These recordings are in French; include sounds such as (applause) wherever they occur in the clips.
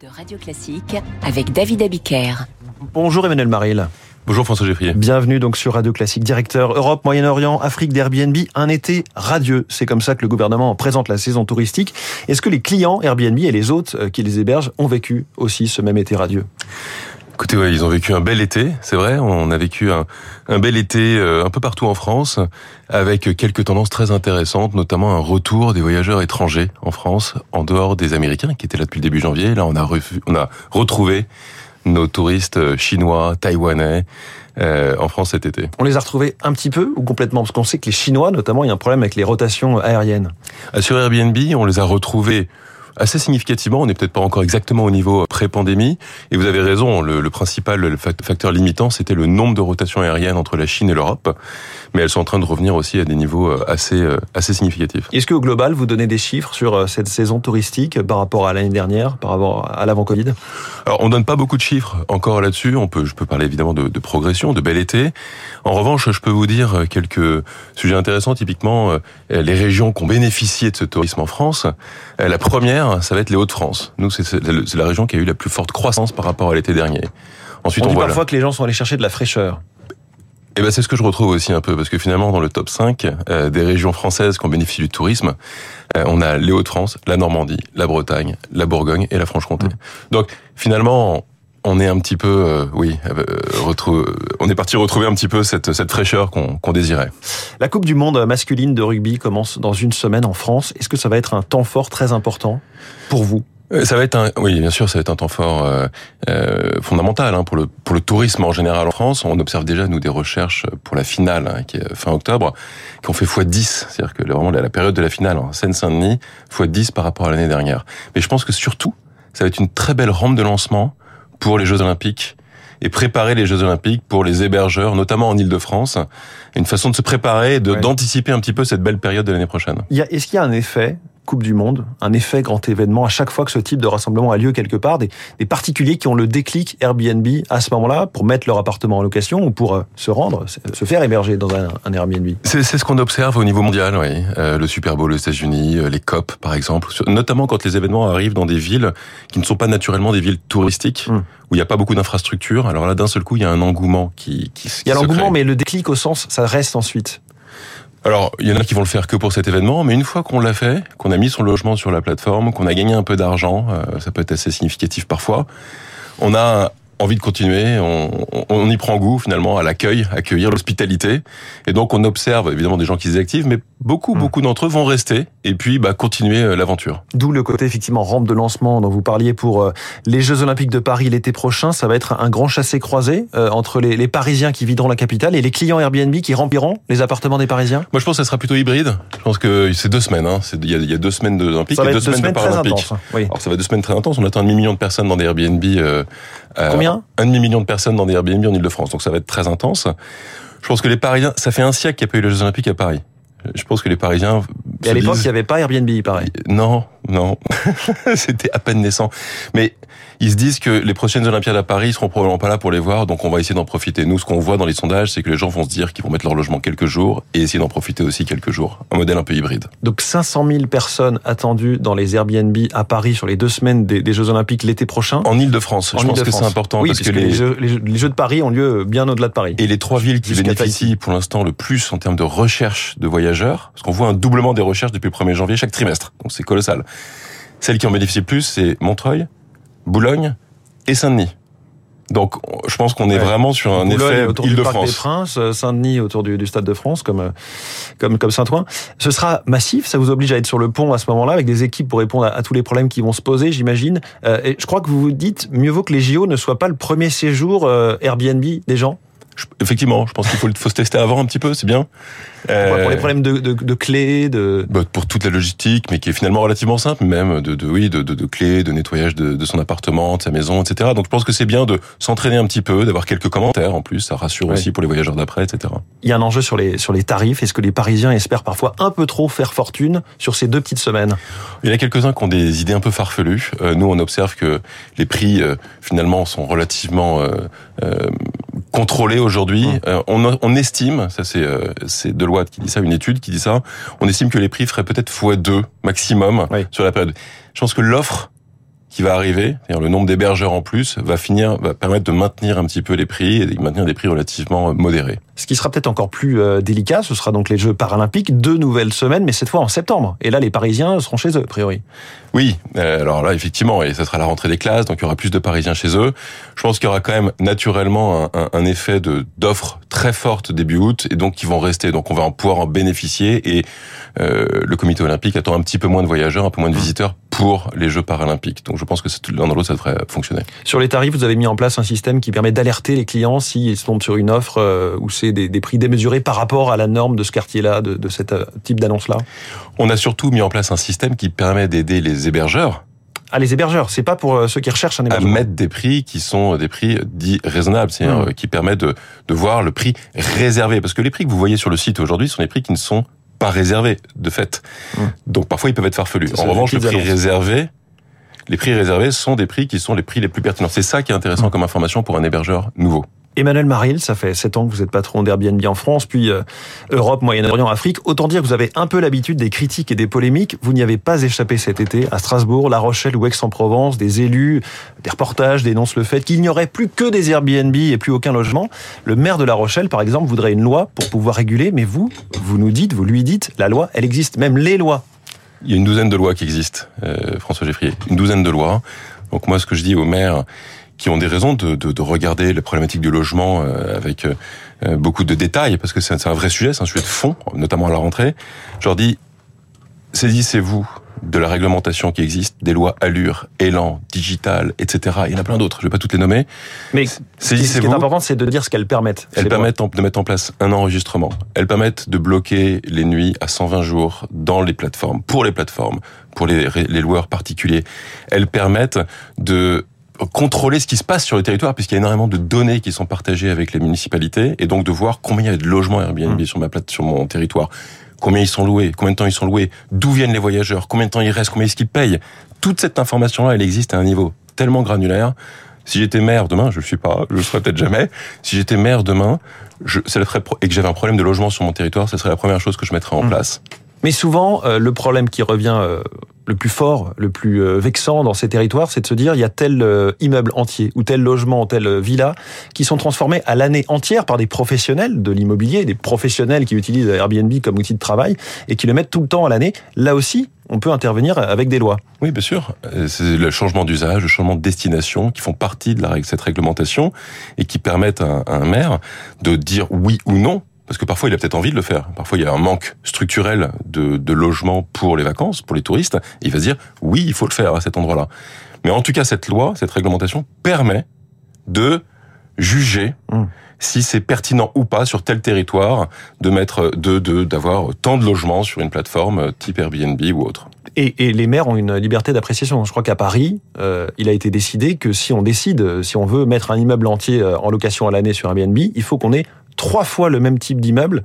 de Radio Classique avec David Abiker. Bonjour Emmanuel Maril. Bonjour François Geffrier. Bienvenue donc sur Radio Classique, directeur Europe, Moyen-Orient, Afrique d'Airbnb. Un été radieux. C'est comme ça que le gouvernement présente la saison touristique. Est-ce que les clients Airbnb et les hôtes euh, qui les hébergent ont vécu aussi ce même été radieux? Écoutez, ouais, ils ont vécu un bel été, c'est vrai. On a vécu un, un bel été euh, un peu partout en France, avec quelques tendances très intéressantes, notamment un retour des voyageurs étrangers en France, en dehors des Américains qui étaient là depuis le début janvier. Là, on a, on a retrouvé nos touristes euh, chinois, taïwanais, euh, en France cet été. On les a retrouvés un petit peu ou complètement? Parce qu'on sait que les Chinois, notamment, il y a un problème avec les rotations aériennes. Sur Airbnb, on les a retrouvés assez significativement. On n'est peut-être pas encore exactement au niveau pré-pandémie. Et vous avez raison, le, le principal le facteur limitant, c'était le nombre de rotations aériennes entre la Chine et l'Europe. Mais elles sont en train de revenir aussi à des niveaux euh, assez, euh, assez significatifs. Est-ce qu'au global, vous donnez des chiffres sur euh, cette saison touristique par rapport à l'année dernière, par rapport à l'avant-Covid? Alors, on donne pas beaucoup de chiffres encore là-dessus. On peut, je peux parler évidemment de, de progression, de bel été. En revanche, je peux vous dire quelques sujets intéressants. Typiquement, les régions qui ont bénéficié de ce tourisme en France. La première, ça va être les Hauts-de-France. Nous, c'est la région qui a eu la plus forte croissance par rapport à l'été dernier. Ensuite, on, on dit parfois que les gens sont allés chercher de la fraîcheur. Et ben c'est ce que je retrouve aussi un peu parce que finalement dans le top 5 euh, des régions françaises qui ont bénéficié du tourisme, euh, on a les Hauts-de-France, la Normandie, la Bretagne, la Bourgogne et la Franche-Comté. Mmh. Donc finalement on est un petit peu, euh, oui, retrouve, on est parti retrouver un petit peu cette, cette fraîcheur qu'on qu désirait. La Coupe du Monde masculine de rugby commence dans une semaine en France. Est-ce que ça va être un temps fort très important pour vous? Euh, ça va être un, oui, bien sûr, ça va être un temps fort euh, euh, fondamental hein, pour le pour le tourisme en général en France. On observe déjà nous des recherches pour la finale hein, qui est fin octobre, qui ont fait x 10, c'est-à-dire que vraiment la période de la finale en Seine-Saint-Denis x 10 par rapport à l'année dernière. Mais je pense que surtout, ça va être une très belle rampe de lancement pour les Jeux Olympiques et préparer les Jeux Olympiques pour les hébergeurs, notamment en Ile-de-France. Une façon de se préparer, de d'anticiper un petit peu cette belle période de l'année prochaine. Est-ce qu'il y a un effet Coupe du Monde, un effet grand événement à chaque fois que ce type de rassemblement a lieu quelque part, des, des particuliers qui ont le déclic Airbnb à ce moment-là pour mettre leur appartement en location ou pour euh, se rendre, se faire héberger dans un, un Airbnb. C'est ce qu'on observe au niveau mondial, oui. Euh, le Super Bowl aux États-Unis, euh, les COP par exemple, notamment quand les événements arrivent dans des villes qui ne sont pas naturellement des villes touristiques. Mmh où il n'y a pas beaucoup d'infrastructures. Alors là, d'un seul coup, il y a un engouement qui, qui, qui Il y a l'engouement, mais le déclic au sens, ça reste ensuite. Alors, il y en a qui vont le faire que pour cet événement, mais une fois qu'on l'a fait, qu'on a mis son logement sur la plateforme, qu'on a gagné un peu d'argent, euh, ça peut être assez significatif parfois, on a envie de continuer, on, on, y prend goût finalement à l'accueil, accueillir l'hospitalité, et donc on observe évidemment des gens qui se désactivent, mais beaucoup, mmh. beaucoup d'entre eux vont rester et puis bah, continuer euh, l'aventure. D'où le côté effectivement rampe de lancement dont vous parliez pour euh, les Jeux Olympiques de Paris l'été prochain, ça va être un grand chassé-croisé euh, entre les, les, Parisiens qui videront la capitale et les clients Airbnb qui rempliront les appartements des Parisiens. Moi je pense que ça sera plutôt hybride. Je pense que c'est deux semaines. Hein. Il, y a, il y a deux semaines d'Olympiques et deux, deux semaines, de Paralympiques. Hein. Oui. Alors ça va être deux semaines très intenses. On attend un demi million de personnes dans des Airbnb. Euh, Combien? Un demi million de personnes dans des Airbnb en Ile-de-France. Donc ça va être très intense. Je pense que les Parisiens, ça fait un siècle qu'il n'y a pas eu les Jeux Olympiques à Paris. Je pense que les Parisiens. Et à l'époque, disent... il n'y avait pas Airbnb, pareil. Non, non, (laughs) c'était à peine naissant. Mais ils se disent que les prochaines Olympiades à Paris seront probablement pas là pour les voir, donc on va essayer d'en profiter. Nous, ce qu'on voit dans les sondages, c'est que les gens vont se dire qu'ils vont mettre leur logement quelques jours et essayer d'en profiter aussi quelques jours. Un modèle un peu hybride. Donc 500 000 personnes attendues dans les Airbnb à Paris sur les deux semaines des, des Jeux Olympiques l'été prochain. En Ile-de-France. Je pense que c'est important oui, parce, parce que, les... Les, jeux, les, Jeux, de Paris ont lieu bien au-delà de Paris. Et les trois villes qui bénéficient pour l'instant le plus en termes de recherche de voyageurs, parce qu'on voit un doublement des recherches depuis le 1er janvier chaque trimestre. Donc c'est colossal. Celles qui en bénéficient le plus, c'est Montreuil, Boulogne et Saint-Denis. Donc, je pense qu'on est ouais. vraiment sur un Boulogne effet autour Île-de-France. Des Princes, Saint-Denis autour du, du, Stade de France, comme comme comme Saint-Ouen. Ce sera massif. Ça vous oblige à être sur le pont à ce moment-là avec des équipes pour répondre à, à tous les problèmes qui vont se poser, j'imagine. Euh, et je crois que vous vous dites mieux vaut que les JO ne soient pas le premier séjour euh, Airbnb des gens. Je, effectivement, je pense qu'il faut, faut, se tester avant un petit peu, c'est bien. Euh, pour les problèmes de, de, de clés, de bah, pour toute la logistique, mais qui est finalement relativement simple, même de, de oui, de, clés, de nettoyage de, son appartement, de sa maison, etc. Donc je pense que c'est bien de s'entraîner un petit peu, d'avoir quelques commentaires en plus, ça rassure aussi pour les voyageurs d'après, etc. Il y a un enjeu sur les sur les tarifs. Est-ce que les Parisiens espèrent parfois un peu trop faire fortune sur ces deux petites semaines? Il y en a quelques-uns qui ont des idées un peu farfelues. Euh, nous, on observe que les prix euh, finalement sont relativement euh, contrôlés aujourd'hui. Mmh. on, on estime, ça c'est c'est Deloitte qui dit ça, une étude qui dit ça, on estime que les prix feraient peut-être x2 maximum oui. sur la période. Je pense que l'offre qui va arriver, c'est-à-dire le nombre d'hébergeurs en plus, va finir, va permettre de maintenir un petit peu les prix et de maintenir des prix relativement modérés. Ce qui sera peut-être encore plus euh, délicat, ce sera donc les Jeux paralympiques, deux nouvelles semaines, mais cette fois en septembre. Et là, les Parisiens seront chez eux, a priori. Oui, euh, alors là, effectivement, et ça sera la rentrée des classes, donc il y aura plus de Parisiens chez eux. Je pense qu'il y aura quand même naturellement un, un effet de d'offres très forte début août, et donc qui vont rester. Donc on va en pouvoir en bénéficier, et euh, le comité olympique attend un petit peu moins de voyageurs, un peu moins de mmh. visiteurs pour les Jeux paralympiques. Donc je pense que l'un dans l'autre, ça devrait fonctionner. Sur les tarifs, vous avez mis en place un système qui permet d'alerter les clients s'ils tombent sur une offre euh, où c'est des, des, prix démesurés par rapport à la norme de ce quartier-là, de, de ce type d'annonce-là? On a surtout mis en place un système qui permet d'aider les hébergeurs ah, les hébergeurs, c'est pas pour euh, ceux qui recherchent un hébergeur. À mettre des prix qui sont des prix dits raisonnables, c'est-à-dire mmh. qui permettent de, de voir le prix réservé. Parce que les prix que vous voyez sur le site aujourd'hui sont des prix qui ne sont pas réservés, de fait. Mmh. Donc parfois, ils peuvent être farfelus. En revanche, le prix réservé, les prix réservés sont des prix qui sont les prix les plus pertinents. C'est ça qui est intéressant mmh. comme information pour un hébergeur nouveau. Emmanuel Maril, ça fait sept ans que vous êtes patron d'Airbnb en France, puis euh, Europe, Moyen-Orient, Afrique. Autant dire que vous avez un peu l'habitude des critiques et des polémiques. Vous n'y avez pas échappé cet été à Strasbourg, La Rochelle ou Aix-en-Provence. Des élus, des reportages dénoncent le fait qu'il n'y aurait plus que des Airbnb et plus aucun logement. Le maire de La Rochelle, par exemple, voudrait une loi pour pouvoir réguler, mais vous, vous nous dites, vous lui dites, la loi, elle existe, même les lois. Il y a une douzaine de lois qui existent, euh, François Geffrier. Une douzaine de lois. Donc moi, ce que je dis au maire, qui ont des raisons de, de, de regarder les problématiques du logement euh, avec euh, beaucoup de détails, parce que c'est un vrai sujet, c'est un sujet de fond, notamment à la rentrée. Je leur dis, saisissez-vous de la réglementation qui existe, des lois Allure, Élan, Digital, etc. Il y en a plein d'autres, je vais pas toutes les nommer. Mais ce qui est important, c'est de dire ce qu'elles permettent. Elles permettent de mettre en place un enregistrement. Elles permettent de bloquer les nuits à 120 jours dans les plateformes, pour les plateformes, pour les, les loueurs particuliers. Elles permettent de contrôler ce qui se passe sur le territoire, puisqu'il y a énormément de données qui sont partagées avec les municipalités, et donc de voir combien il y a de logements Airbnb mmh. sur ma plate, sur mon territoire, combien ils sont loués, combien de temps ils sont loués, d'où viennent les voyageurs, combien de temps ils restent, combien est-ce qu'ils payent. Toute cette information-là, elle existe à un niveau tellement granulaire. Si j'étais maire demain, je le suis pas, je le serai peut-être jamais. Si j'étais maire demain, je, et que j'avais un problème de logement sur mon territoire, ce serait la première chose que je mettrais en mmh. place. Mais souvent, euh, le problème qui revient euh, le plus fort, le plus euh, vexant dans ces territoires, c'est de se dire il y a tel immeuble entier ou tel logement, telle villa qui sont transformés à l'année entière par des professionnels de l'immobilier, des professionnels qui utilisent Airbnb comme outil de travail et qui le mettent tout le temps à l'année. Là aussi, on peut intervenir avec des lois. Oui, bien sûr. C'est le changement d'usage, le changement de destination qui font partie de cette réglementation et qui permettent à un maire de dire oui ou non parce que parfois il a peut-être envie de le faire. Parfois il y a un manque structurel de, de logement pour les vacances, pour les touristes. Et il va se dire oui, il faut le faire à cet endroit-là. Mais en tout cas, cette loi, cette réglementation permet de juger mmh. si c'est pertinent ou pas sur tel territoire de mettre de d'avoir tant de logements sur une plateforme type Airbnb ou autre. Et, et les maires ont une liberté d'appréciation. Je crois qu'à Paris, euh, il a été décidé que si on décide, si on veut mettre un immeuble entier euh, en location à l'année sur Airbnb, il faut qu'on ait trois fois le même type d'immeuble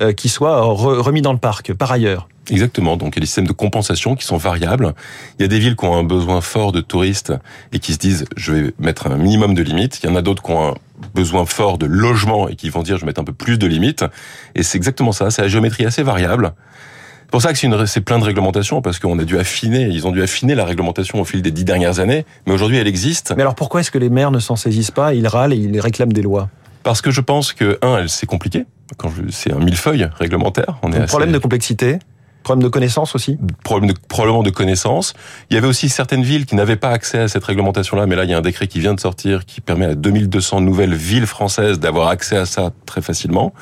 euh, qui soit remis dans le parc par ailleurs. Exactement. Donc, il y a des systèmes de compensation qui sont variables. Il y a des villes qui ont un besoin fort de touristes et qui se disent, je vais mettre un minimum de limites. Il y en a d'autres qui ont un besoin fort de logement et qui vont dire, je vais mettre un peu plus de limites. Et c'est exactement ça. C'est la géométrie assez variable. C'est pour ça que c'est, plein de réglementations, parce qu'on a dû affiner, ils ont dû affiner la réglementation au fil des dix dernières années, mais aujourd'hui elle existe. Mais alors pourquoi est-ce que les maires ne s'en saisissent pas Ils râlent et ils réclament des lois? Parce que je pense que, un, c'est compliqué. Quand c'est un millefeuille réglementaire. On est assez... Problème de complexité Problème de connaissance aussi Problème de, Probablement de connaissance. Il y avait aussi certaines villes qui n'avaient pas accès à cette réglementation-là, mais là, il y a un décret qui vient de sortir qui permet à 2200 nouvelles villes françaises d'avoir accès à ça très facilement.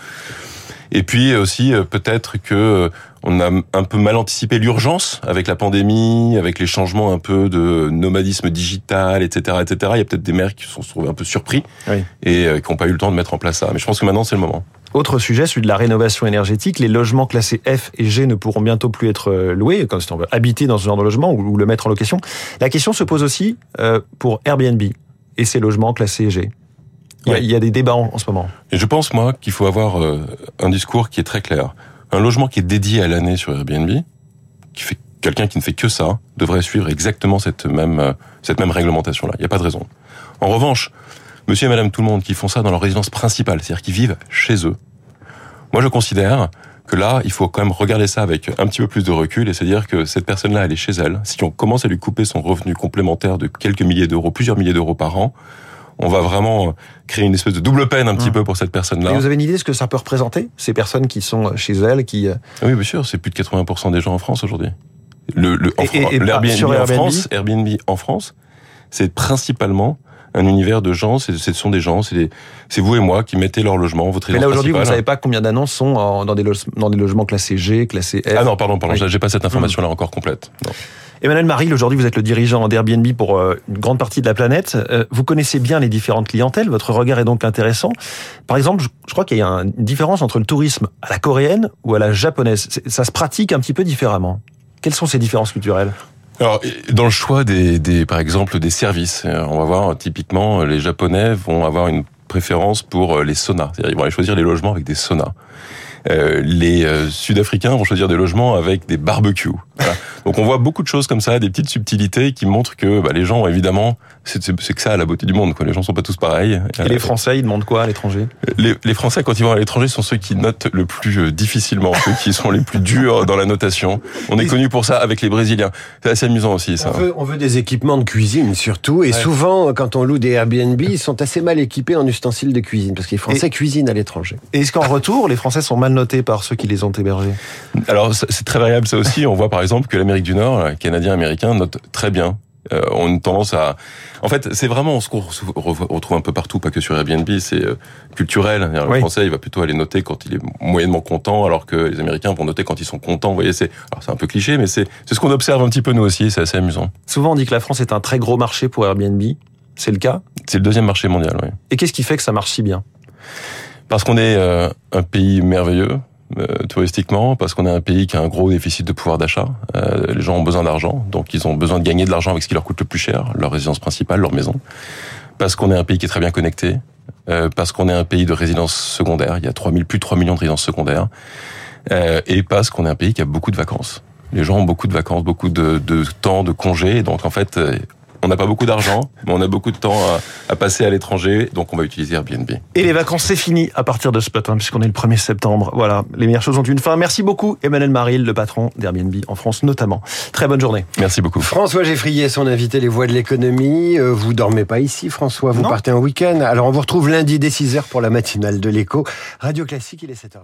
Et puis aussi, euh, peut-être que euh, on a un peu mal anticipé l'urgence avec la pandémie, avec les changements un peu de nomadisme digital, etc., etc. Il y a peut-être des maires qui se sont trouvés un peu surpris et euh, qui n'ont pas eu le temps de mettre en place ça. Mais je pense que maintenant c'est le moment. Autre sujet, celui de la rénovation énergétique. Les logements classés F et G ne pourront bientôt plus être loués, comme si on veut habiter dans ce genre de logement ou le mettre en location. La question se pose aussi pour Airbnb et ces logements classés G. Il y, a, des débats en, ce moment. Et je pense, moi, qu'il faut avoir euh, un discours qui est très clair. Un logement qui est dédié à l'année sur Airbnb, qui fait quelqu'un qui ne fait que ça, devrait suivre exactement cette même, euh, cette même réglementation-là. Il n'y a pas de raison. En revanche, monsieur et madame tout le monde qui font ça dans leur résidence principale, c'est-à-dire qui vivent chez eux, moi je considère que là, il faut quand même regarder ça avec un petit peu plus de recul et se dire que cette personne-là, elle est chez elle. Si on commence à lui couper son revenu complémentaire de quelques milliers d'euros, plusieurs milliers d'euros par an, on va vraiment créer une espèce de double peine un petit Mmh. peu pour cette personne-là. Et vous avez une idée de ce que ça peut représenter Ces personnes qui sont chez elles, qui... euh, Ah Oui, bien sûr, c'est plus de 80% des gens en France aujourd'hui. Le, le, en Et- et- et France, Airbnb en France, c'est principalement un univers de gens, c'est- ce sont des gens, c'est vous et moi qui mettez leur logement, votre Mais là, aujourd'hui, vous ne savez pas combien d'annonces sont en- dans, des loge- dans des logements classés G, classés F. Ah non, pardon, pardon, Oui. j'ai pas cette information-là encore complète. Non. Emmanuel Maril, aujourd'hui, vous êtes le dirigeant d'Airbnb pour euh, une grande partie de la planète. Euh, Vous connaissez bien les différentes clientèles. Votre regard est donc intéressant. Par exemple, je- crois qu'il y a une différence entre le tourisme à la coréenne ou à la japonaise. Ça se pratique un petit peu différemment. Quelles sont ces différences culturelles? Alors, dans le choix des, des par exemple, des services, euh, on va voir typiquement les Japonais vont avoir une préférence pour les saunas, c'est-à-dire ils vont aller choisir les logements avec des saunas. Euh, les euh, Sud-Africains vont choisir des logements avec des barbecues. Voilà. (laughs) Donc on voit beaucoup de choses comme ça, des petites subtilités qui montrent que bah, les gens, évidemment, c'est que ça la beauté du monde. Quoi. Les gens sont pas tous pareils. Et les Français, ils demandent quoi à l'étranger? Les, les Français, quand ils vont à l'étranger, sont ceux qui notent le plus euh, difficilement, ceux qui sont les plus durs dans la notation. On est connu pour ça avec les Brésiliens. C'est assez amusant aussi, ça. On veut, on veut des équipements de cuisine surtout, et souvent quand on loue des Airbnb, ils sont assez mal équipés en ustensiles de cuisine parce que les Français cuisinent à l'étranger. Et est-ce qu'en retour, les Français sont mal notés par ceux qui les ont hébergés? Alors c'est très variable ça aussi. On voit par exemple que l'Amérique du Nord, les Canadiens américains notent très bien. Euh, on a une tendance à... En fait, c'est vraiment ce qu'on re- retrouve un peu partout, pas que sur Airbnb, c'est euh, culturel. Le Oui. Français, il va plutôt aller noter quand il est moyennement content, alors que les Américains vont noter quand ils sont contents. Vous voyez, c'est alors c'est un peu cliché, mais c'est c'est ce qu'on observe un petit peu nous aussi. C'est assez amusant. Souvent, on dit que la France est un très gros marché pour Airbnb. C'est le cas? C'est le deuxième marché mondial. Oui. Et qu'est-ce qui fait que ça marche si bien? Parce qu'on est euh, un pays merveilleux. Euh, touristiquement, parce qu'on est un pays qui a un gros déficit de pouvoir d'achat. Euh, les gens ont besoin d'argent, donc ils ont besoin de gagner de l'argent avec ce qui leur coûte le plus cher, leur résidence principale, leur maison. Parce qu'on est un pays qui est très bien connecté, euh, parce qu'on est un pays de résidence secondaire, il y a 3 000, plus de 3 millions de résidences secondaires, et parce qu'on est un pays qui a beaucoup de vacances. Les gens ont beaucoup de vacances, beaucoup de, de temps, de congés, donc en fait, on n'a pas beaucoup d'argent, mais on a beaucoup de temps à, à passer à l'étranger, donc on va utiliser Airbnb. Et les vacances, c'est fini à partir de ce matin, puisqu'on est le 1er septembre. Voilà, les meilleures choses ont une fin. Merci beaucoup, Emmanuel Maril, le patron d'Airbnb en France notamment. Très bonne journée. Merci beaucoup. François Geffrier, son invité Les Voix de l'économie. Euh, Vous dormez pas ici, François, vous Non. partez en week-end. Alors on vous retrouve lundi dès 6h pour la matinale de l'écho. Radio Classique, il est 7h25.